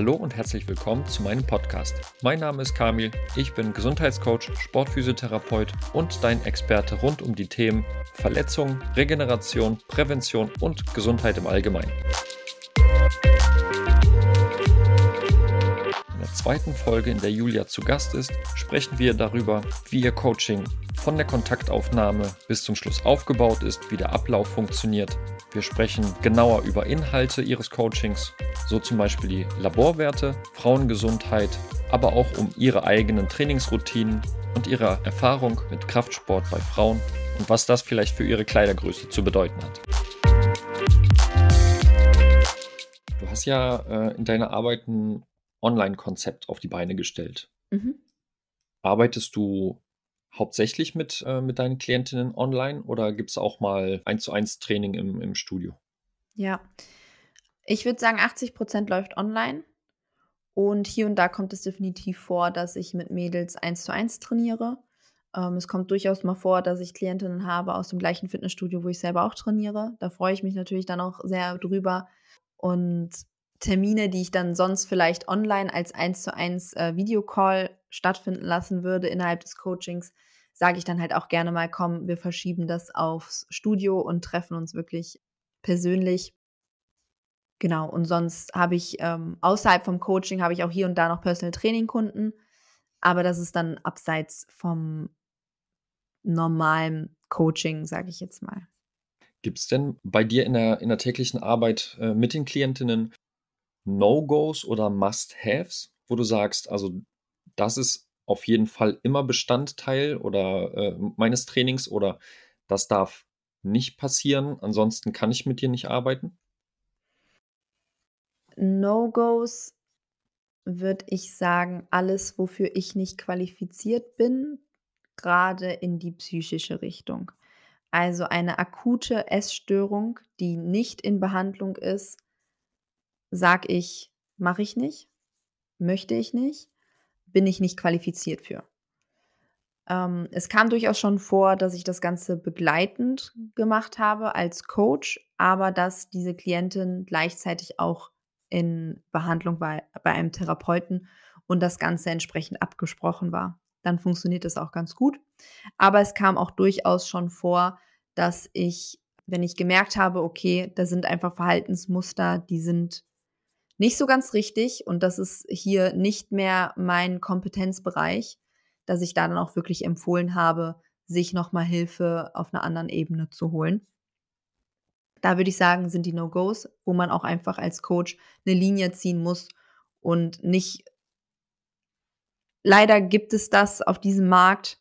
Hallo und herzlich willkommen zu meinem Podcast. Mein Name ist Kamil, ich bin Gesundheitscoach, Sportphysiotherapeut und dein Experte rund um die Themen Verletzung, Regeneration, Prävention und Gesundheit im Allgemeinen. Zweiten Folge, in der Julia zu Gast ist, sprechen wir darüber, wie ihr Coaching von der Kontaktaufnahme bis zum Schluss aufgebaut ist, wie der Ablauf funktioniert. Wir sprechen genauer über Inhalte ihres Coachings, so zum Beispiel die Laborwerte, Frauengesundheit, aber auch um ihre eigenen Trainingsroutinen und ihre Erfahrung mit Kraftsport bei Frauen und was das vielleicht für ihre Kleidergröße zu bedeuten hat. Du hast ja äh, in deiner Arbeit ein Online-Konzept auf die Beine gestellt. Mhm. Arbeitest du hauptsächlich mit, äh, mit deinen Klientinnen online oder gibt es auch mal eins zu eins Training im, im Studio? Ja, ich würde sagen, 80 Prozent läuft online. Und hier und da kommt es definitiv vor, dass ich mit Mädels eins zu eins trainiere. Ähm, es kommt durchaus mal vor, dass ich Klientinnen habe aus dem gleichen Fitnessstudio, wo ich selber auch trainiere. Da freue ich mich natürlich dann auch sehr drüber. Und Termine, die ich dann sonst vielleicht online als eins zu eins äh, Videocall stattfinden lassen würde innerhalb des Coachings, sage ich dann halt auch gerne mal, komm, wir verschieben das aufs Studio und treffen uns wirklich persönlich. Genau, und sonst habe ich ähm, außerhalb vom Coaching habe ich auch hier und da noch Personal Training Kunden, aber das ist dann abseits vom normalen Coaching, sage ich jetzt mal. Gibt es denn bei dir in der, in der täglichen Arbeit äh, mit den Klientinnen No-Gos oder Must-Haves, wo du sagst, also das ist auf jeden Fall immer Bestandteil oder äh, meines Trainings oder das darf nicht passieren, ansonsten kann ich mit dir nicht arbeiten? No-Gos würde ich sagen, alles, wofür ich nicht qualifiziert bin, gerade in die psychische Richtung. Also eine akute Essstörung, die nicht in Behandlung ist, sag ich, mache ich nicht, möchte ich nicht, bin ich nicht qualifiziert für. Ähm, es kam durchaus schon vor, dass ich das Ganze begleitend gemacht habe als Coach, aber dass diese Klientin gleichzeitig auch in Behandlung war bei einem Therapeuten und das Ganze entsprechend abgesprochen war. Dann funktioniert es auch ganz gut. Aber es kam auch durchaus schon vor, dass ich, wenn ich gemerkt habe, okay, da sind einfach Verhaltensmuster, die sind nicht so ganz richtig und das ist hier nicht mehr mein Kompetenzbereich, dass ich da dann auch wirklich empfohlen habe, sich nochmal Hilfe auf einer anderen Ebene zu holen. Da würde ich sagen, sind die No-Gos, wo man auch einfach als Coach eine Linie ziehen muss und nicht. Leider gibt es das auf diesem Markt,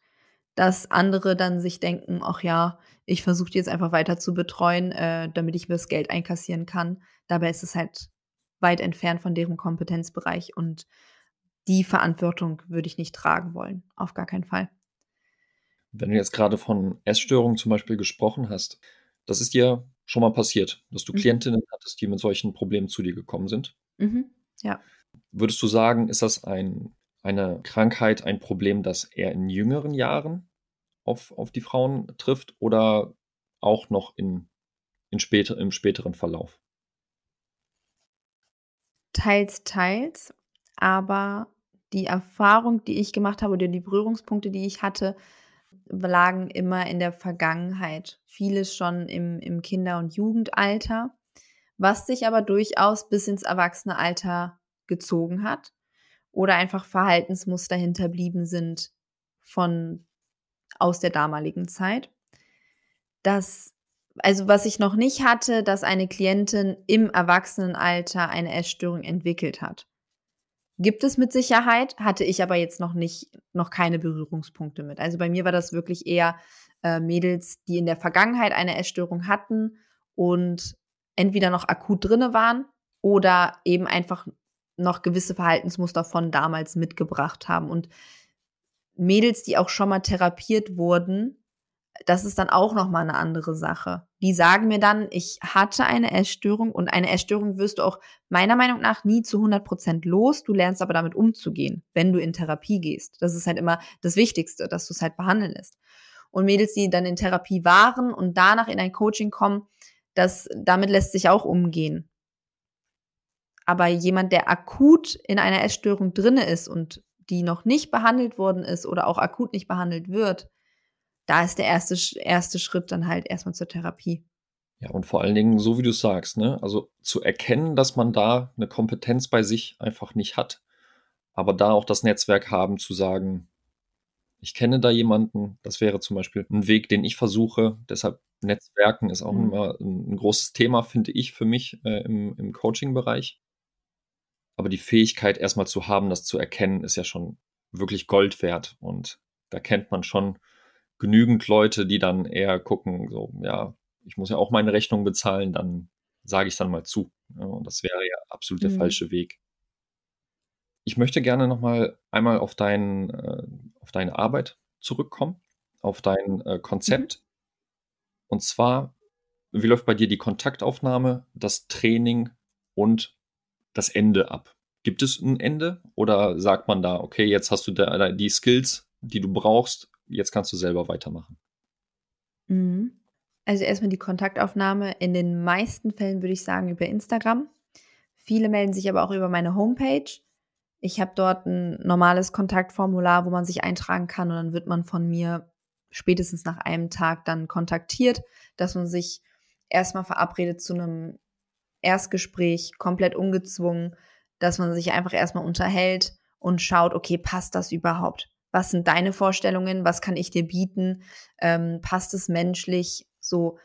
dass andere dann sich denken, ach ja, ich versuche jetzt einfach weiter zu betreuen, äh, damit ich mir das Geld einkassieren kann. Dabei ist es halt weit entfernt von deren Kompetenzbereich und die Verantwortung würde ich nicht tragen wollen. Auf gar keinen Fall. Wenn du jetzt gerade von Essstörungen zum Beispiel gesprochen hast, das ist dir schon mal passiert, dass du mhm. Klientinnen hattest, die mit solchen Problemen zu dir gekommen sind? Mhm. Ja. Würdest du sagen, ist das ein, eine Krankheit, ein Problem, das eher in jüngeren Jahren auf, auf die Frauen trifft oder auch noch in, in später, im späteren Verlauf? Teils, teils. Aber die Erfahrung, die ich gemacht habe oder die Berührungspunkte, die ich hatte, lagen immer in der Vergangenheit. Vieles schon im, im Kinder- und Jugendalter, was sich aber durchaus bis ins Erwachsenealter gezogen hat oder einfach Verhaltensmuster hinterblieben sind von aus der damaligen Zeit. Das also was ich noch nicht hatte, dass eine Klientin im Erwachsenenalter eine Essstörung entwickelt hat. Gibt es mit Sicherheit, hatte ich aber jetzt noch nicht, noch keine Berührungspunkte mit. Also bei mir war das wirklich eher äh, Mädels, die in der Vergangenheit eine Essstörung hatten und entweder noch akut drinne waren oder eben einfach noch gewisse Verhaltensmuster von damals mitgebracht haben. Und Mädels, die auch schon mal therapiert wurden, das ist dann auch noch mal eine andere Sache. Die sagen mir dann, ich hatte eine Essstörung und eine Essstörung wirst du auch meiner Meinung nach nie zu 100 Prozent los. Du lernst aber damit umzugehen, wenn du in Therapie gehst. Das ist halt immer das Wichtigste, dass du es halt behandeln lässt. Und Mädels, die dann in Therapie waren und danach in ein Coaching kommen, das, damit lässt sich auch umgehen. Aber jemand, der akut in einer Essstörung drinne ist und die noch nicht behandelt worden ist oder auch akut nicht behandelt wird, da ist der erste, erste Schritt dann halt erstmal zur Therapie. Ja, und vor allen Dingen, so wie du sagst, ne, also zu erkennen, dass man da eine Kompetenz bei sich einfach nicht hat, aber da auch das Netzwerk haben zu sagen, ich kenne da jemanden, das wäre zum Beispiel ein Weg, den ich versuche. Deshalb Netzwerken ist auch mhm. immer ein, großes Thema, finde ich, für mich äh, im, im Coaching-Bereich. Aber die Fähigkeit erstmal zu haben, das zu erkennen, ist ja schon wirklich Gold wert. Und da kennt man schon genügend Leute, die dann eher gucken, so, ja, ich muss ja auch meine Rechnung bezahlen, dann sage ich dann mal zu. Ja, und das wäre ja absolut der mhm. falsche Weg. Ich möchte gerne nochmal einmal auf, dein, äh, auf deine Arbeit zurückkommen, auf dein äh, Konzept. Mhm. Und zwar, wie läuft bei dir die Kontaktaufnahme, das Training und das Ende ab? Gibt es ein Ende oder sagt man da, okay, jetzt hast du da, die Skills, die du brauchst, jetzt kannst du selber weitermachen? Mhm. Also erstmal die Kontaktaufnahme. In den meisten Fällen würde ich sagen über Instagram. Viele melden sich aber auch über meine Homepage. Ich habe dort ein normales Kontaktformular, wo man sich eintragen kann und dann wird man von mir spätestens nach einem Tag dann kontaktiert, dass man sich erstmal verabredet zu einem Erstgespräch, komplett ungezwungen, dass man sich einfach erstmal unterhält und schaut, okay, passt das überhaupt? Was sind deine Vorstellungen? Was kann ich dir bieten? Ähm, passt es menschlich? So,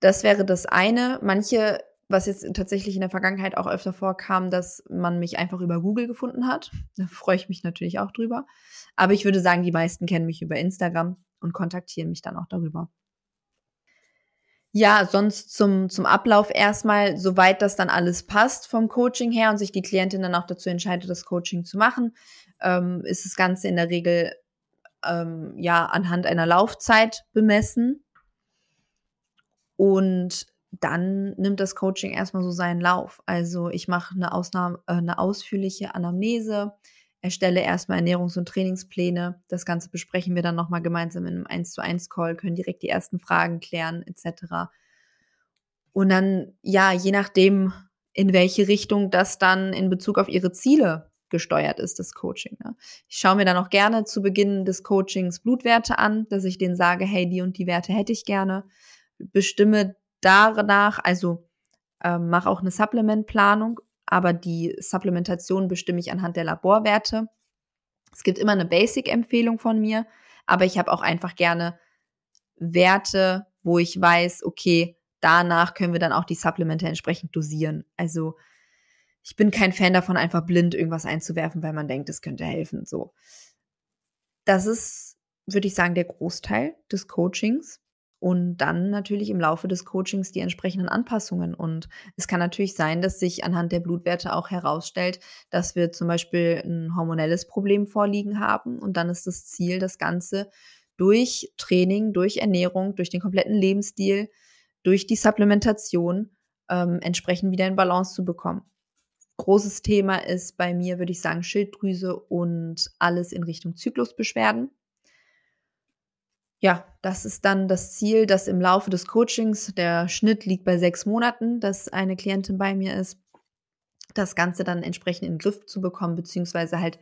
das wäre das eine. Manche, was jetzt tatsächlich in der Vergangenheit auch öfter vorkam, dass man mich einfach über Google gefunden hat. Da freue ich mich natürlich auch drüber. Aber ich würde sagen, die meisten kennen mich über Instagram und kontaktieren mich dann auch darüber. Ja, sonst zum, zum Ablauf erstmal, soweit das dann alles passt vom Coaching her und sich die Klientin dann auch dazu entscheidet, das Coaching zu machen, ähm, ist das Ganze in der Regel ähm, ja anhand einer Laufzeit bemessen. Und dann nimmt das Coaching erstmal so seinen Lauf. Also ich mache eine, äh, eine ausführliche Anamnese, erstelle erstmal Ernährungs- und Trainingspläne. Das Ganze besprechen wir dann nochmal gemeinsam in einem 1 zu 1 Call, können direkt die ersten Fragen klären, etc. Und dann, ja, je nachdem, in welche Richtung das dann in Bezug auf ihre Ziele gesteuert ist, das Coaching. Ne? Ich schaue mir dann auch gerne zu Beginn des Coachings Blutwerte an, dass ich denen sage, hey, die und die Werte hätte ich gerne bestimme danach, also ähm, mache auch eine Supplementplanung, aber die Supplementation bestimme ich anhand der Laborwerte. Es gibt immer eine Basic-Empfehlung von mir, aber ich habe auch einfach gerne Werte, wo ich weiß, okay, danach können wir dann auch die Supplemente entsprechend dosieren. Also ich bin kein Fan davon, einfach blind irgendwas einzuwerfen, weil man denkt, es könnte helfen. So. Das ist, würde ich sagen, der Großteil des Coachings und dann natürlich im Laufe des Coachings die entsprechenden Anpassungen. Und es kann natürlich sein, dass sich anhand der Blutwerte auch herausstellt, dass wir zum Beispiel ein hormonelles Problem vorliegen haben. Und dann ist das Ziel, das Ganze durch Training, durch Ernährung, durch den kompletten Lebensstil, durch die Supplementation ähm, entsprechend wieder in Balance zu bekommen. Großes Thema ist bei mir, würde ich sagen, Schilddrüse und alles in Richtung Zyklusbeschwerden ja, das ist dann das Ziel, dass im Laufe des Coachings, der Schnitt liegt bei sechs Monaten, dass eine Klientin bei mir ist, das Ganze dann entsprechend in den Griff zu bekommen, beziehungsweise halt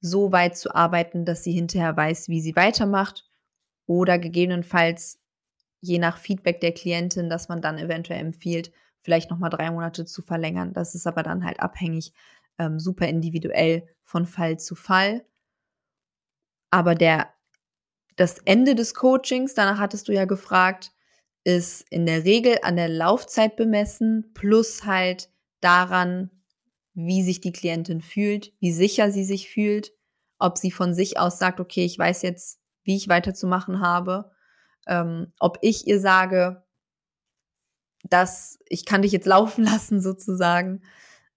so weit zu arbeiten, dass sie hinterher weiß, wie sie weitermacht oder gegebenenfalls je nach Feedback der Klientin, dass man dann eventuell empfiehlt, vielleicht nochmal drei Monate zu verlängern. Das ist aber dann halt abhängig, ähm, super individuell von Fall zu Fall. Aber der das Ende des Coachings, danach hattest du ja gefragt, ist in der Regel an der Laufzeit bemessen, plus halt daran, wie sich die Klientin fühlt, wie sicher sie sich fühlt, ob sie von sich aus sagt, okay, ich weiß jetzt, wie ich weiterzumachen habe, ähm, ob ich ihr sage, dass ich kann dich jetzt laufen lassen sozusagen,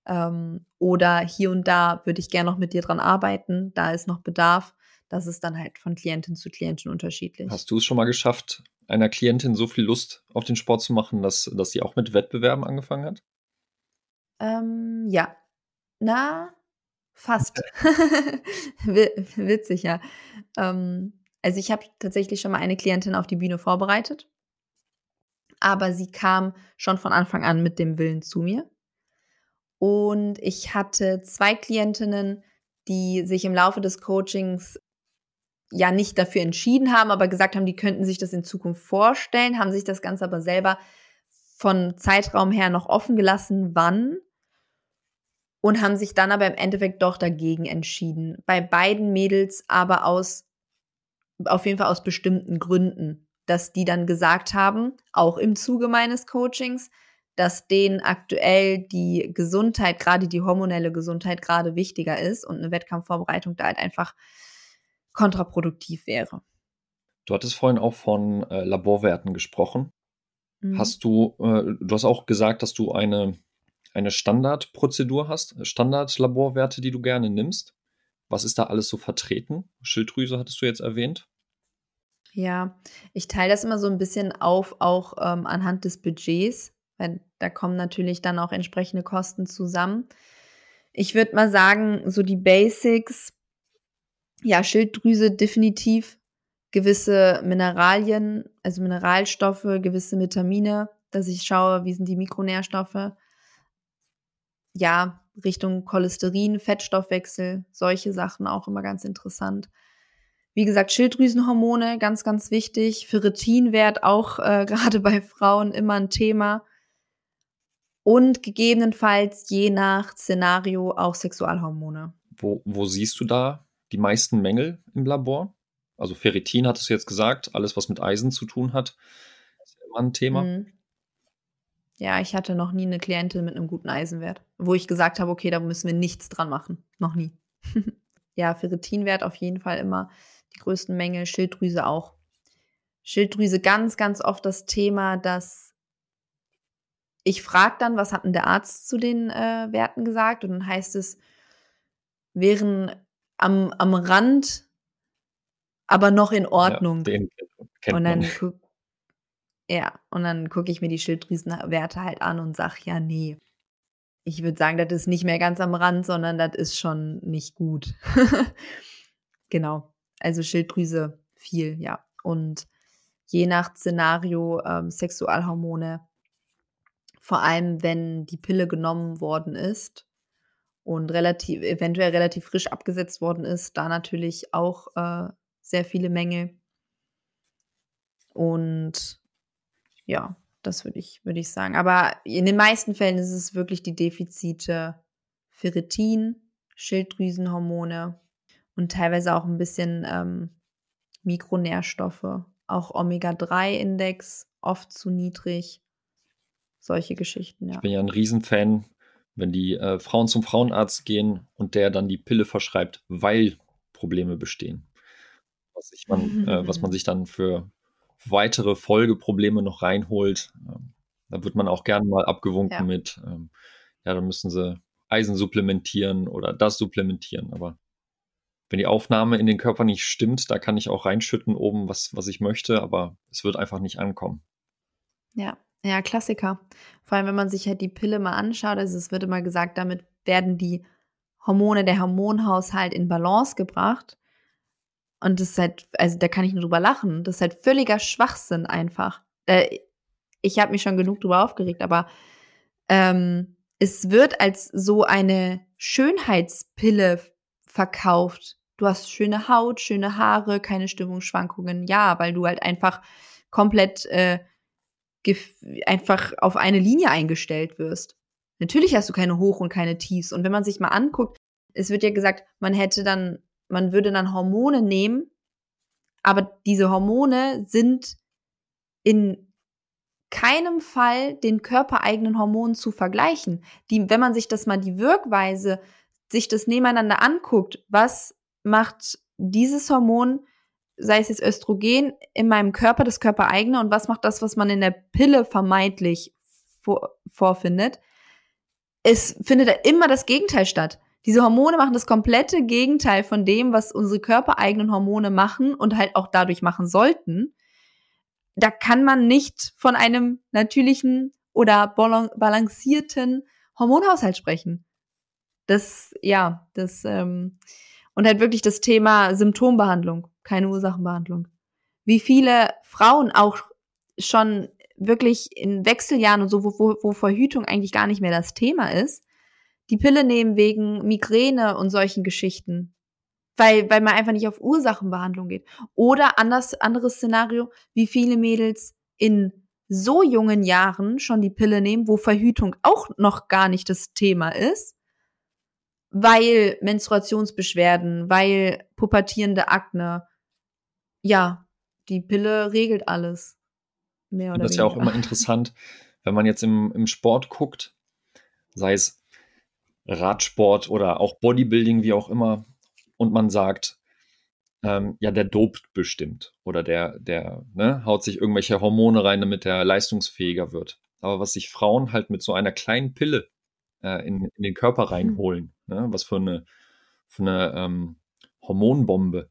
ähm, oder hier und da würde ich gerne noch mit dir dran arbeiten, da ist noch Bedarf. Das ist dann halt von Klientin zu Klientin unterschiedlich. Hast du es schon mal geschafft, einer Klientin so viel Lust auf den Sport zu machen, dass, dass sie auch mit Wettbewerben angefangen hat? Ähm, ja. Na, fast. Witzig, ja. Ähm, also ich habe tatsächlich schon mal eine Klientin auf die Bühne vorbereitet, aber sie kam schon von Anfang an mit dem Willen zu mir. Und ich hatte zwei Klientinnen, die sich im Laufe des Coachings ja nicht dafür entschieden haben, aber gesagt haben, die könnten sich das in Zukunft vorstellen, haben sich das Ganze aber selber von Zeitraum her noch offen gelassen, wann und haben sich dann aber im Endeffekt doch dagegen entschieden. Bei beiden Mädels aber aus, auf jeden Fall aus bestimmten Gründen, dass die dann gesagt haben, auch im Zuge meines Coachings, dass denen aktuell die Gesundheit, gerade die hormonelle Gesundheit, gerade wichtiger ist und eine Wettkampfvorbereitung da halt einfach kontraproduktiv wäre. Du hattest vorhin auch von äh, Laborwerten gesprochen. Mhm. Hast du, äh, du hast auch gesagt, dass du eine eine Standardprozedur hast, Standardlaborwerte, die du gerne nimmst. Was ist da alles so vertreten? Schilddrüse hattest du jetzt erwähnt. Ja, ich teile das immer so ein bisschen auf, auch ähm, anhand des Budgets, weil da kommen natürlich dann auch entsprechende Kosten zusammen. Ich würde mal sagen, so die Basics, ja, Schilddrüse definitiv, gewisse Mineralien, also Mineralstoffe, gewisse Vitamine, dass ich schaue, wie sind die Mikronährstoffe, ja, Richtung Cholesterin, Fettstoffwechsel, solche Sachen auch immer ganz interessant. Wie gesagt, Schilddrüsenhormone, ganz, ganz wichtig. Ferritinwert auch äh, gerade bei Frauen immer ein Thema. Und gegebenenfalls je nach Szenario auch Sexualhormone. Wo, wo siehst du da die meisten Mängel im Labor? Also Ferritin hattest du jetzt gesagt, alles was mit Eisen zu tun hat, ist immer ein Thema. Mhm. Ja, ich hatte noch nie eine Klientin mit einem guten Eisenwert, wo ich gesagt habe, okay, da müssen wir nichts dran machen. Noch nie. ja, Ferritinwert auf jeden Fall immer die größten Mängel, Schilddrüse auch. Schilddrüse ganz, ganz oft das Thema, dass ich frage dann, was hat denn der Arzt zu den äh, Werten gesagt? Und dann heißt es, wären am, am Rand, aber noch in Ordnung. Ja, und dann man. Ja, und dann gucke ich mir die Schilddrüsenwerte halt an und sage, ja, nee. Ich würde sagen, das ist nicht mehr ganz am Rand, sondern das ist schon nicht gut. genau. Also Schilddrüse viel, ja. Und je nach Szenario ähm, Sexualhormone, vor allem wenn die Pille genommen worden ist und relativ, eventuell relativ frisch abgesetzt worden ist, da natürlich auch äh, sehr viele Mängel. Und ja, das würde ich, würde ich sagen. Aber in den meisten Fällen ist es wirklich die Defizite Ferritin, Schilddrüsenhormone und teilweise auch ein bisschen ähm, Mikronährstoffe. Auch Omega-3-Index oft zu niedrig. Solche Geschichten, ja. Ich bin ja ein Riesenfan, wenn die äh, Frauen zum Frauenarzt gehen und der dann die Pille verschreibt, weil Probleme bestehen. Was, man, äh, was man sich dann für weitere Folgeprobleme noch reinholt. Ähm, da wird man auch gerne mal abgewunken ja. mit, ähm, ja, dann müssen sie Eisen supplementieren oder das supplementieren. Aber wenn die Aufnahme in den Körper nicht stimmt, da kann ich auch reinschütten oben, was, was ich möchte, aber es wird einfach nicht ankommen. Ja, ja, Klassiker. Vor allem, wenn man sich halt die Pille mal anschaut, also es wird immer gesagt, damit werden die Hormone, der Hormonhaushalt in Balance gebracht. Und das ist halt, also da kann ich nur drüber lachen. Das ist halt völliger Schwachsinn einfach. ich habe mich schon genug drüber aufgeregt, aber ähm, es wird als so eine Schönheitspille verkauft. Du hast schöne Haut, schöne Haare, keine Stimmungsschwankungen. Ja, weil du halt einfach komplett äh, einfach auf eine Linie eingestellt wirst. Natürlich hast du keine Hoch- und keine Tiefs. Und wenn man sich mal anguckt, es wird ja gesagt, man hätte dann man würde dann Hormone nehmen, aber diese Hormone sind in keinem Fall den körpereigenen Hormonen zu vergleichen. Die, wenn man sich das mal die Wirkweise, sich das nebeneinander anguckt, was macht dieses Hormon, sei es jetzt Östrogen, in meinem Körper, das körpereigene, und was macht das, was man in der Pille vermeintlich vor, vorfindet, es findet immer das Gegenteil statt. Diese Hormone machen das komplette Gegenteil von dem, was unsere körpereigenen Hormone machen und halt auch dadurch machen sollten. Da kann man nicht von einem natürlichen oder balancierten Hormonhaushalt sprechen. Das, ja, das, ähm, und halt wirklich das Thema Symptombehandlung, keine Ursachenbehandlung. Wie viele Frauen auch schon wirklich in Wechseljahren und so, wo, wo Verhütung eigentlich gar nicht mehr das Thema ist, die Pille nehmen wegen Migräne und solchen Geschichten. Weil, weil man einfach nicht auf Ursachenbehandlung geht. Oder anders, anderes Szenario, wie viele Mädels in so jungen Jahren schon die Pille nehmen, wo Verhütung auch noch gar nicht das Thema ist, weil Menstruationsbeschwerden, weil pubertierende Akne, ja, die Pille regelt alles. Mehr oder das ist ja auch immer interessant, wenn man jetzt im, im Sport guckt, sei es Radsport oder auch Bodybuilding, wie auch immer, und man sagt, ähm, ja, der dopt bestimmt oder der, der ne, haut sich irgendwelche Hormone rein, damit er leistungsfähiger wird. Aber was sich Frauen halt mit so einer kleinen Pille äh, in, in, den Körper hm. reinholen, mhm. ne, was für eine, für eine ähm, Hormonbombe.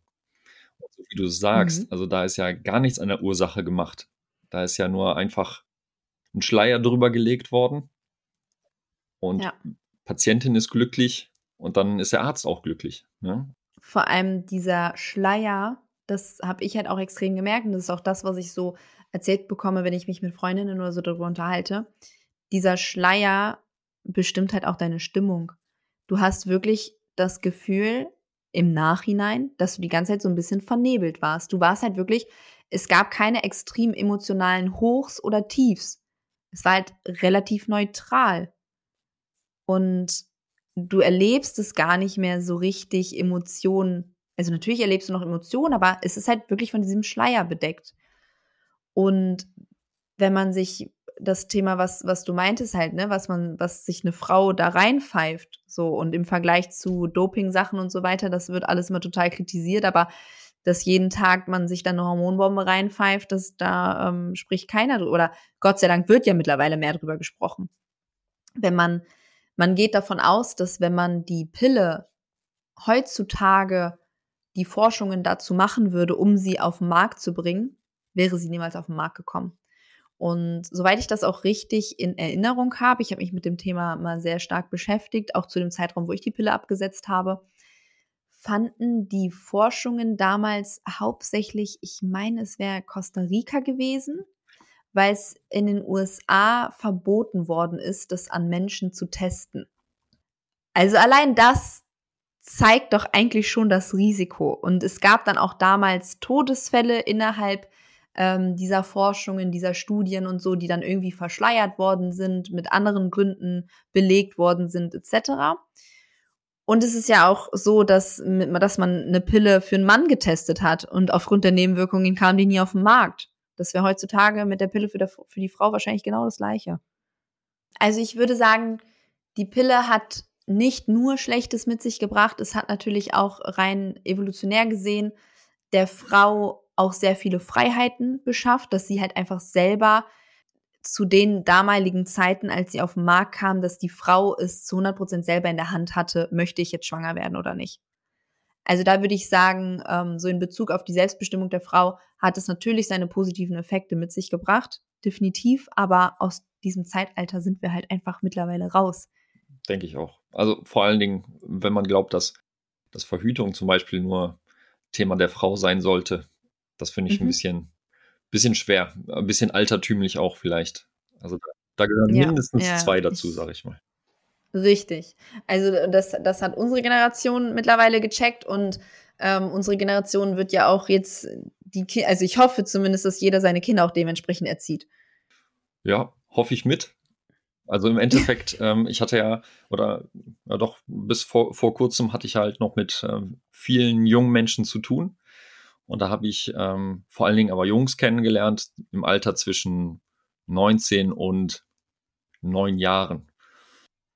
So wie du sagst, mhm. also da ist ja gar nichts an der Ursache gemacht. Da ist ja nur einfach ein Schleier drüber gelegt worden und ja. Patientin ist glücklich und dann ist der Arzt auch glücklich. Ne? Vor allem dieser Schleier, das habe ich halt auch extrem gemerkt und das ist auch das, was ich so erzählt bekomme, wenn ich mich mit Freundinnen oder so darüber unterhalte. Dieser Schleier bestimmt halt auch deine Stimmung. Du hast wirklich das Gefühl im Nachhinein, dass du die ganze Zeit so ein bisschen vernebelt warst. Du warst halt wirklich, es gab keine extrem emotionalen Hochs oder Tiefs. Es war halt relativ neutral. Und du erlebst es gar nicht mehr so richtig Emotionen. Also natürlich erlebst du noch Emotionen, aber es ist halt wirklich von diesem Schleier bedeckt. Und wenn man sich das Thema, was, was du meintest halt, ne, was man, was sich eine Frau da reinpfeift, so und im Vergleich zu Doping-Sachen und so weiter, das wird alles immer total kritisiert, aber dass jeden Tag man sich dann eine Hormonbombe reinpfeift, das da ähm, spricht keiner drüber. Oder Gott sei Dank wird ja mittlerweile mehr drüber gesprochen. Wenn man man geht davon aus, dass wenn man die Pille heutzutage die Forschungen dazu machen würde, um sie auf den Markt zu bringen, wäre sie niemals auf den Markt gekommen. Und soweit ich das auch richtig in Erinnerung habe, ich habe mich mit dem Thema mal sehr stark beschäftigt, auch zu dem Zeitraum, wo ich die Pille abgesetzt habe, fanden die Forschungen damals hauptsächlich, ich meine, es wäre Costa Rica gewesen, weil es in den USA verboten worden ist, das an Menschen zu testen. Also allein das zeigt doch eigentlich schon das Risiko. Und es gab dann auch damals Todesfälle innerhalb ähm, dieser Forschungen, dieser Studien und so, die dann irgendwie verschleiert worden sind, mit anderen Gründen belegt worden sind, etc. Und es ist ja auch so, dass, dass man eine Pille für einen Mann getestet hat und aufgrund der Nebenwirkungen kam die nie auf den Markt. Das wäre heutzutage mit der Pille für, der, für die Frau wahrscheinlich genau das gleiche. Also ich würde sagen, die Pille hat nicht nur Schlechtes mit sich gebracht, es hat natürlich auch rein evolutionär gesehen der Frau auch sehr viele Freiheiten beschafft, dass sie halt einfach selber zu den damaligen Zeiten, als sie auf den Markt kam, dass die Frau es zu 100 Prozent selber in der Hand hatte, möchte ich jetzt schwanger werden oder nicht. Also da würde ich sagen, ähm, so in Bezug auf die Selbstbestimmung der Frau hat es natürlich seine positiven Effekte mit sich gebracht, definitiv, aber aus diesem Zeitalter sind wir halt einfach mittlerweile raus. Denke ich auch. Also vor allen Dingen, wenn man glaubt, dass, dass Verhütung zum Beispiel nur Thema der Frau sein sollte, das finde ich mhm. ein bisschen, bisschen schwer, ein bisschen altertümlich auch vielleicht. Also da, da gehören ja, mindestens ja, zwei dazu, sage ich mal. Richtig. Also das, das hat unsere Generation mittlerweile gecheckt und ähm, unsere Generation wird ja auch jetzt die Ki also ich hoffe zumindest, dass jeder seine Kinder auch dementsprechend erzieht. Ja, hoffe ich mit. Also im Endeffekt, ähm, ich hatte ja, oder ja doch, bis vor, vor kurzem hatte ich halt noch mit ähm, vielen jungen Menschen zu tun. Und da habe ich ähm, vor allen Dingen aber Jungs kennengelernt im Alter zwischen 19 und 9 Jahren.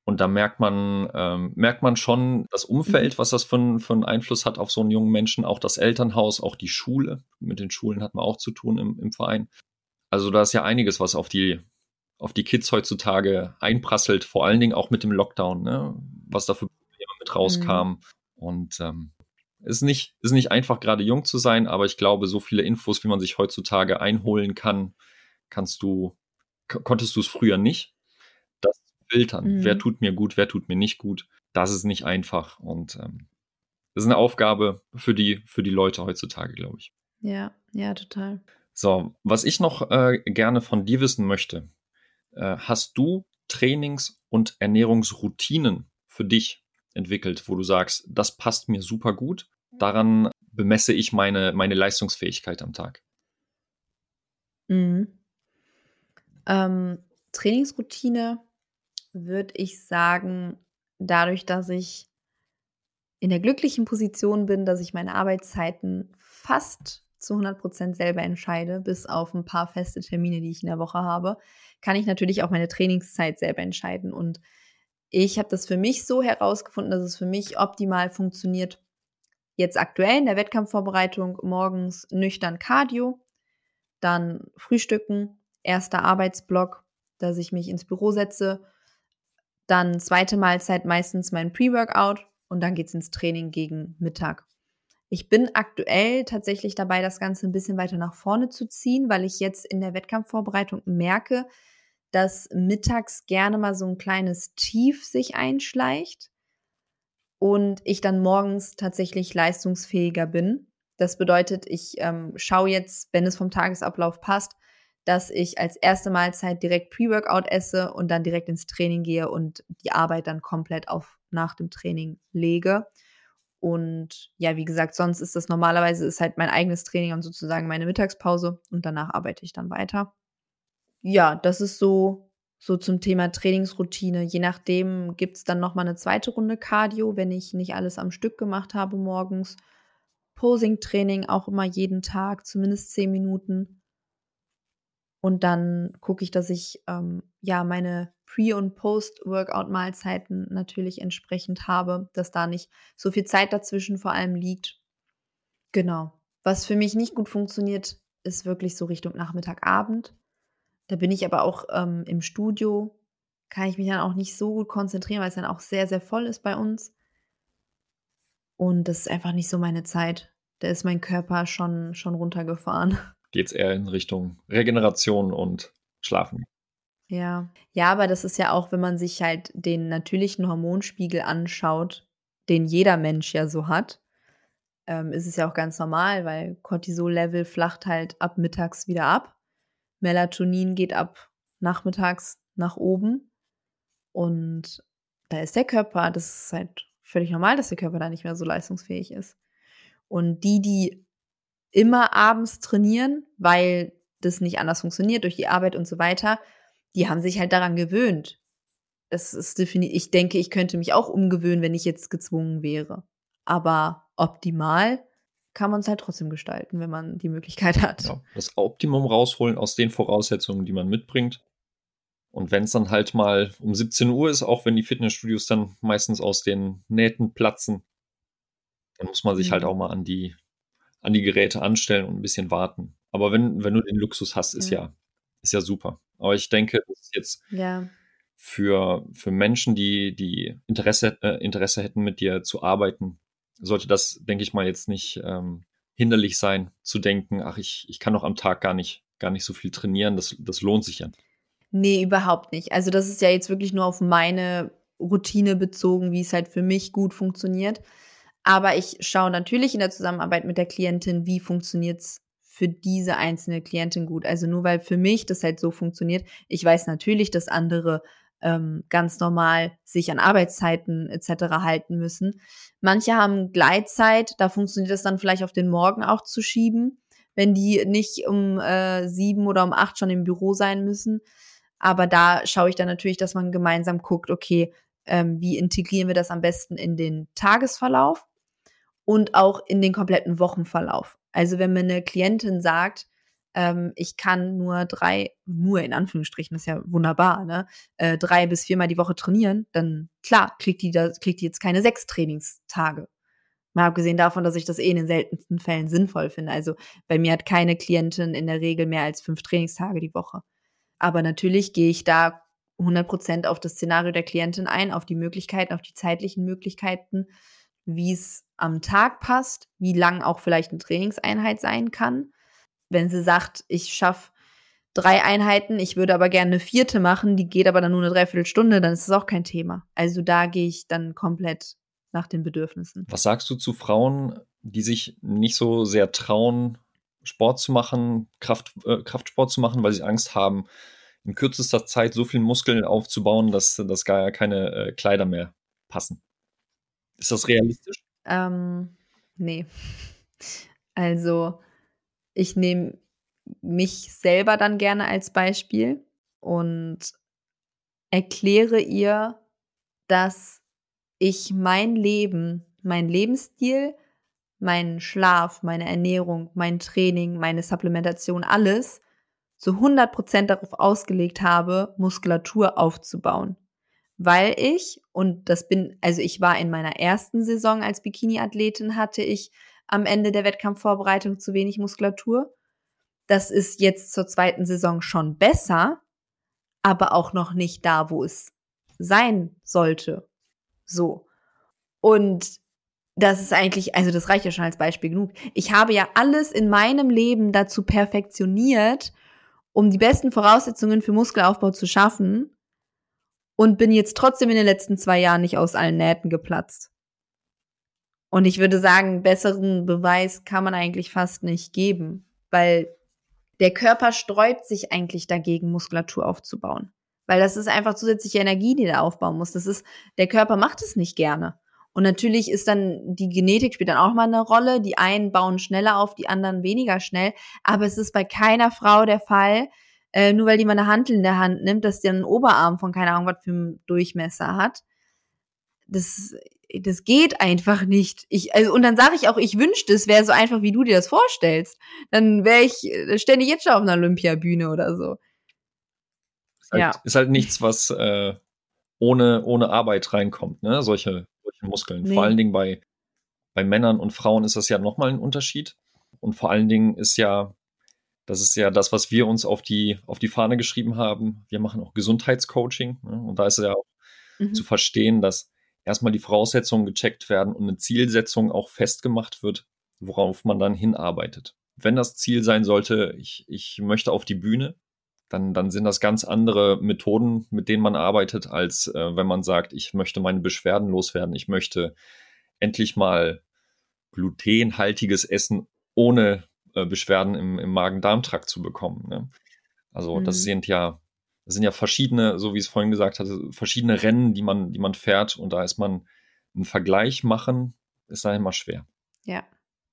Und da merkt man, ähm, merkt man schon das Umfeld, mhm. was das für, für einen Einfluss hat auf so einen jungen Menschen, auch das Elternhaus, auch die Schule. Mit den Schulen hat man auch zu tun im, im Verein. Also da ist ja einiges, was auf die, auf die Kids heutzutage einprasselt, vor allen Dingen auch mit dem Lockdown, ne? was da für Probleme mit rauskam. Mhm. Und ähm, ist nicht, ist nicht einfach, gerade jung zu sein, aber ich glaube, so viele Infos, wie man sich heutzutage einholen kann, kannst du, konntest du es früher nicht filtern. Mhm. Wer tut mir gut, wer tut mir nicht gut. Das ist nicht einfach. Und ähm, das ist eine Aufgabe für die, für die Leute heutzutage, glaube ich. Ja, ja, total. So, was ich noch äh, gerne von dir wissen möchte, äh, hast du Trainings- und Ernährungsroutinen für dich entwickelt, wo du sagst, das passt mir super gut, daran bemesse ich meine, meine Leistungsfähigkeit am Tag? Mhm. Ähm, Trainingsroutine würde ich sagen, dadurch, dass ich in der glücklichen Position bin, dass ich meine Arbeitszeiten fast zu 100 Prozent selber entscheide, bis auf ein paar feste Termine, die ich in der Woche habe, kann ich natürlich auch meine Trainingszeit selber entscheiden. Und ich habe das für mich so herausgefunden, dass es für mich optimal funktioniert. Jetzt aktuell in der Wettkampfvorbereitung morgens nüchtern Cardio, dann Frühstücken, erster Arbeitsblock, dass ich mich ins Büro setze, dann zweite Mahlzeit meistens mein Pre-Workout und dann geht es ins Training gegen Mittag. Ich bin aktuell tatsächlich dabei, das Ganze ein bisschen weiter nach vorne zu ziehen, weil ich jetzt in der Wettkampfvorbereitung merke, dass mittags gerne mal so ein kleines Tief sich einschleicht und ich dann morgens tatsächlich leistungsfähiger bin. Das bedeutet, ich ähm, schaue jetzt, wenn es vom Tagesablauf passt, dass ich als erste Mahlzeit direkt Pre-Workout esse und dann direkt ins Training gehe und die Arbeit dann komplett auf nach dem Training lege. Und ja, wie gesagt, sonst ist das normalerweise ist halt mein eigenes Training und sozusagen meine Mittagspause und danach arbeite ich dann weiter ja, das ist so, so zum Thema Trainingsroutine. Je nachdem gibt es dann nochmal eine zweite Runde Cardio, wenn ich nicht alles am Stück gemacht habe morgens. Posing-Training auch immer jeden Tag, zumindest zehn Minuten. Und dann gucke ich, dass ich ähm, ja meine Pre- und Post-Workout-Mahlzeiten natürlich entsprechend habe, dass da nicht so viel Zeit dazwischen vor allem liegt. Genau. Was für mich nicht gut funktioniert, ist wirklich so Richtung Nachmittag-Abend. Da bin ich aber auch ähm, im Studio, kann ich mich dann auch nicht so gut konzentrieren, weil es dann auch sehr, sehr voll ist bei uns. Und das ist einfach nicht so meine Zeit. Da ist mein Körper schon, schon runtergefahren. Geht es eher in Richtung Regeneration und Schlafen. Ja. Ja, aber das ist ja auch, wenn man sich halt den natürlichen Hormonspiegel anschaut, den jeder Mensch ja so hat, ähm, ist es ja auch ganz normal, weil Cortisol-Level flacht halt ab mittags wieder ab. Melatonin geht ab nachmittags nach oben. Und da ist der Körper, das ist halt völlig normal, dass der Körper da nicht mehr so leistungsfähig ist. Und die, die immer abends trainieren, weil das nicht anders funktioniert durch die Arbeit und so weiter, die haben sich halt daran gewöhnt. Das ist definitiv, ich denke, ich könnte mich auch umgewöhnen, wenn ich jetzt gezwungen wäre. Aber optimal kann man es halt trotzdem gestalten, wenn man die Möglichkeit hat. Ja, das Optimum rausholen aus den Voraussetzungen, die man mitbringt. Und wenn es dann halt mal um 17 Uhr ist, auch wenn die Fitnessstudios dann meistens aus den Nähten platzen, dann muss man sich halt mhm. halt auch mal an die, an die Geräte anstellen und ein bisschen warten. Aber wenn, wenn du den Luxus hast, ist ja, ja ist ja super. Aber ich denke, das ist jetzt ja. für, für Menschen, die, die Interesse, äh, Interesse hätten, mit dir zu arbeiten, sollte das, denke ich mal, jetzt nicht ähm, hinderlich sein, zu denken, ach, ich, ich kann doch am Tag gar nicht, gar nicht so viel trainieren, das, das lohnt sich ja. Nee, überhaupt nicht. Also das ist ja jetzt wirklich nur auf meine Routine bezogen, wie es halt für mich gut funktioniert. Aber ich schaue natürlich in der Zusammenarbeit mit der Klientin, wie funktioniert es für diese einzelne Klientin gut. Also nur weil für mich das halt so funktioniert. Ich weiß natürlich, dass andere ähm, ganz normal sich an Arbeitszeiten etc. halten müssen. Manche haben Gleitzeit, da funktioniert es dann vielleicht auf den Morgen auch zu schieben, wenn die nicht um äh, sieben oder um acht schon im Büro sein müssen. Aber da schaue ich dann natürlich, dass man gemeinsam guckt, okay, ähm, wie integrieren wir das am besten in den Tagesverlauf und auch in den kompletten Wochenverlauf. Also wenn mir eine Klientin sagt, ähm, ich kann nur drei, nur in Anführungsstrichen, das ist ja wunderbar, ne? Äh, drei bis viermal die Woche trainieren, dann klar, kriegt die, da, kriegt die jetzt keine sechs Trainingstage. Mal abgesehen davon, dass ich das eh in den seltensten Fällen sinnvoll finde. Also bei mir hat keine Klientin in der Regel mehr als fünf Trainingstage die Woche. Aber natürlich gehe ich da 100% auf das Szenario der Klientin ein, auf die Möglichkeiten, auf die zeitlichen Möglichkeiten, wie es am Tag passt, wie lang auch vielleicht eine Trainingseinheit sein kann wenn sie sagt, ich schaffe drei Einheiten, ich würde aber gerne eine vierte machen, die geht aber dann nur eine Dreiviertelstunde, dann ist das auch kein Thema. Also da gehe ich dann komplett nach den Bedürfnissen. Was sagst du zu Frauen, die sich nicht so sehr trauen, Sport zu machen, Kraft, äh, Kraftsport zu machen, weil sie Angst haben, in kürzester Zeit so viel Muskeln aufzubauen, dass, dass gar keine äh, Kleider mehr passen. Ist das realistisch? Ähm, nee. Also, ich nehme mich selber dann gerne als Beispiel und erkläre ihr, dass ich mein Leben, mein Lebensstil, meinen Schlaf, meine Ernährung, mein Training, meine Supplementation, alles zu 100% darauf ausgelegt habe, Muskulatur aufzubauen. Weil ich, und das bin, also ich war in meiner ersten Saison als Bikini-Athletin, hatte ich am Ende der Wettkampfvorbereitung zu wenig Muskulatur. Das ist jetzt zur zweiten Saison schon besser, aber auch noch nicht da, wo es sein sollte. So. Und das ist eigentlich, also das reicht ja schon als Beispiel genug. Ich habe ja alles in meinem Leben dazu perfektioniert, um die besten Voraussetzungen für Muskelaufbau zu schaffen und bin jetzt trotzdem in den letzten zwei Jahren nicht aus allen Nähten geplatzt. Und ich würde sagen, besseren Beweis kann man eigentlich fast nicht geben, weil der Körper sträubt sich eigentlich dagegen, Muskulatur aufzubauen. Weil das ist einfach zusätzliche Energie, die der aufbauen muss. Das ist, der Körper macht es nicht gerne. Und natürlich ist dann die Genetik spielt dann auch mal eine Rolle. Die einen bauen schneller auf, die anderen weniger schnell. Aber es ist bei keiner Frau der Fall, äh, nur weil die mal eine Handel in der Hand nimmt, dass die einen Oberarm von keine Ahnung was für einen Durchmesser hat. Das, das geht einfach nicht. Ich, also, und dann sage ich auch, ich wünschte, es wäre so einfach, wie du dir das vorstellst. Dann wäre ich ständig jetzt schon auf einer Olympiabühne oder so. Ist halt, ja. ist halt nichts, was äh, ohne, ohne Arbeit reinkommt, ne? Solche, solche Muskeln. Nee. Vor allen Dingen bei, bei Männern und Frauen ist das ja nochmal ein Unterschied. Und vor allen Dingen ist ja, das ist ja das, was wir uns auf die, auf die Fahne geschrieben haben. Wir machen auch Gesundheitscoaching. Ne? Und da ist es ja auch mhm. zu verstehen, dass erstmal die Voraussetzungen gecheckt werden und eine Zielsetzung auch festgemacht wird, worauf man dann hinarbeitet. Wenn das Ziel sein sollte, ich, ich möchte auf die Bühne, dann, dann sind das ganz andere Methoden, mit denen man arbeitet, als äh, wenn man sagt, ich möchte meine Beschwerden loswerden, ich möchte endlich mal glutenhaltiges Essen ohne äh, Beschwerden im, im Magen-Darm-Trakt zu bekommen. Ne? Also mhm. das sind ja das sind ja verschiedene, so wie es vorhin gesagt hatte, verschiedene Rennen, die man, die man fährt und da ist man einen Vergleich machen, ist da immer schwer. Ja,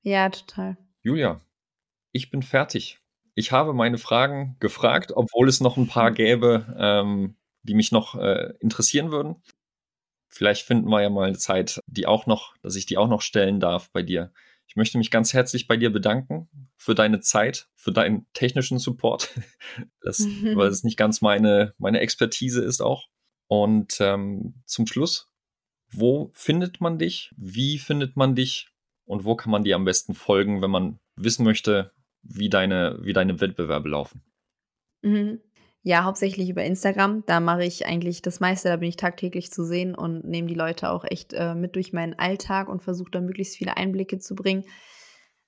ja, total. Julia, ich bin fertig. Ich habe meine Fragen gefragt, obwohl es noch ein paar gäbe, ähm, die mich noch äh, interessieren würden. Vielleicht finden wir ja mal eine Zeit, die auch noch, dass ich die auch noch stellen darf bei dir. Ich möchte mich ganz herzlich bei dir bedanken für deine Zeit, für deinen technischen Support, das, weil es nicht ganz meine, meine Expertise ist auch. Und ähm, zum Schluss, wo findet man dich? Wie findet man dich? Und wo kann man dir am besten folgen, wenn man wissen möchte, wie deine, wie deine Wettbewerbe laufen? Mhm. Ja, hauptsächlich über Instagram. Da mache ich eigentlich das meiste, da bin ich tagtäglich zu sehen und nehme die Leute auch echt äh, mit durch meinen Alltag und versuche da möglichst viele Einblicke zu bringen.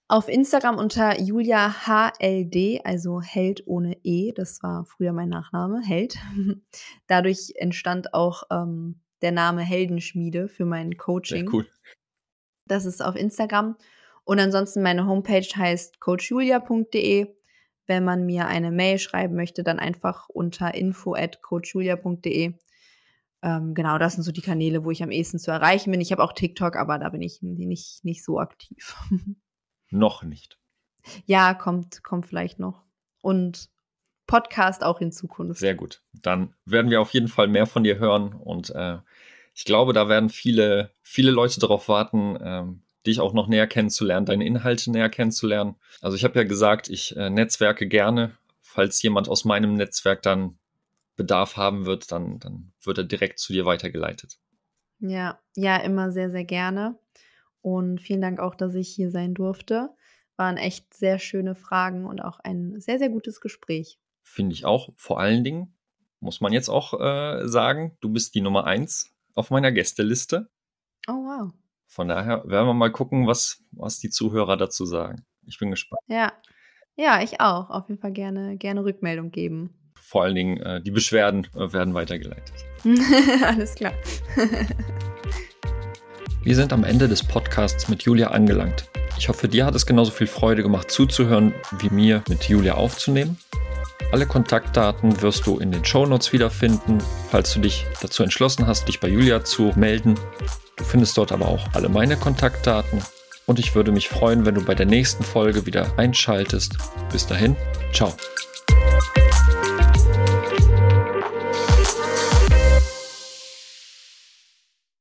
Auf Instagram unter Julia HLD, also Held ohne E, das war früher mein Nachname, Held. Dadurch entstand auch ähm, der Name Heldenschmiede für mein Coaching. Sehr cool. Das ist auf Instagram. Und ansonsten meine Homepage heißt coachjulia.de wenn man mir eine Mail schreiben möchte, dann einfach unter info at coachjulia.de. Ähm, genau, das sind so die Kanäle, wo ich am ehesten zu erreichen bin. Ich habe auch TikTok, aber da bin ich nicht, nicht so aktiv. noch nicht. Ja, kommt, kommt vielleicht noch. Und Podcast auch in Zukunft. Sehr gut. Dann werden wir auf jeden Fall mehr von dir hören und äh, ich glaube, da werden viele, viele Leute darauf warten, ähm, dich auch noch näher kennenzulernen, deine Inhalte näher kennenzulernen. Also ich habe ja gesagt, ich äh, netzwerke gerne. Falls jemand aus meinem Netzwerk dann Bedarf haben wird, dann, dann wird er direkt zu dir weitergeleitet. Ja, ja, immer sehr, sehr gerne. Und vielen Dank auch, dass ich hier sein durfte. Waren echt sehr schöne Fragen und auch ein sehr, sehr gutes Gespräch. Finde ich auch. Vor allen Dingen muss man jetzt auch äh, sagen, du bist die Nummer eins auf meiner Gästeliste. Oh, wow. Von daher werden wir mal gucken, was, was die Zuhörer dazu sagen. Ich bin gespannt. Ja. Ja, ich auch. Auf jeden Fall gerne, gerne Rückmeldung geben. Vor allen Dingen äh, die Beschwerden äh, werden weitergeleitet. Alles klar. wir sind am Ende des Podcasts mit Julia angelangt. Ich hoffe, dir hat es genauso viel Freude gemacht zuzuhören, wie mir mit Julia aufzunehmen. Alle Kontaktdaten wirst du in den Shownotes wiederfinden, falls du dich dazu entschlossen hast, dich bei Julia zu melden. Du findest dort aber auch alle meine Kontaktdaten. Und ich würde mich freuen, wenn du bei der nächsten Folge wieder einschaltest. Bis dahin, ciao.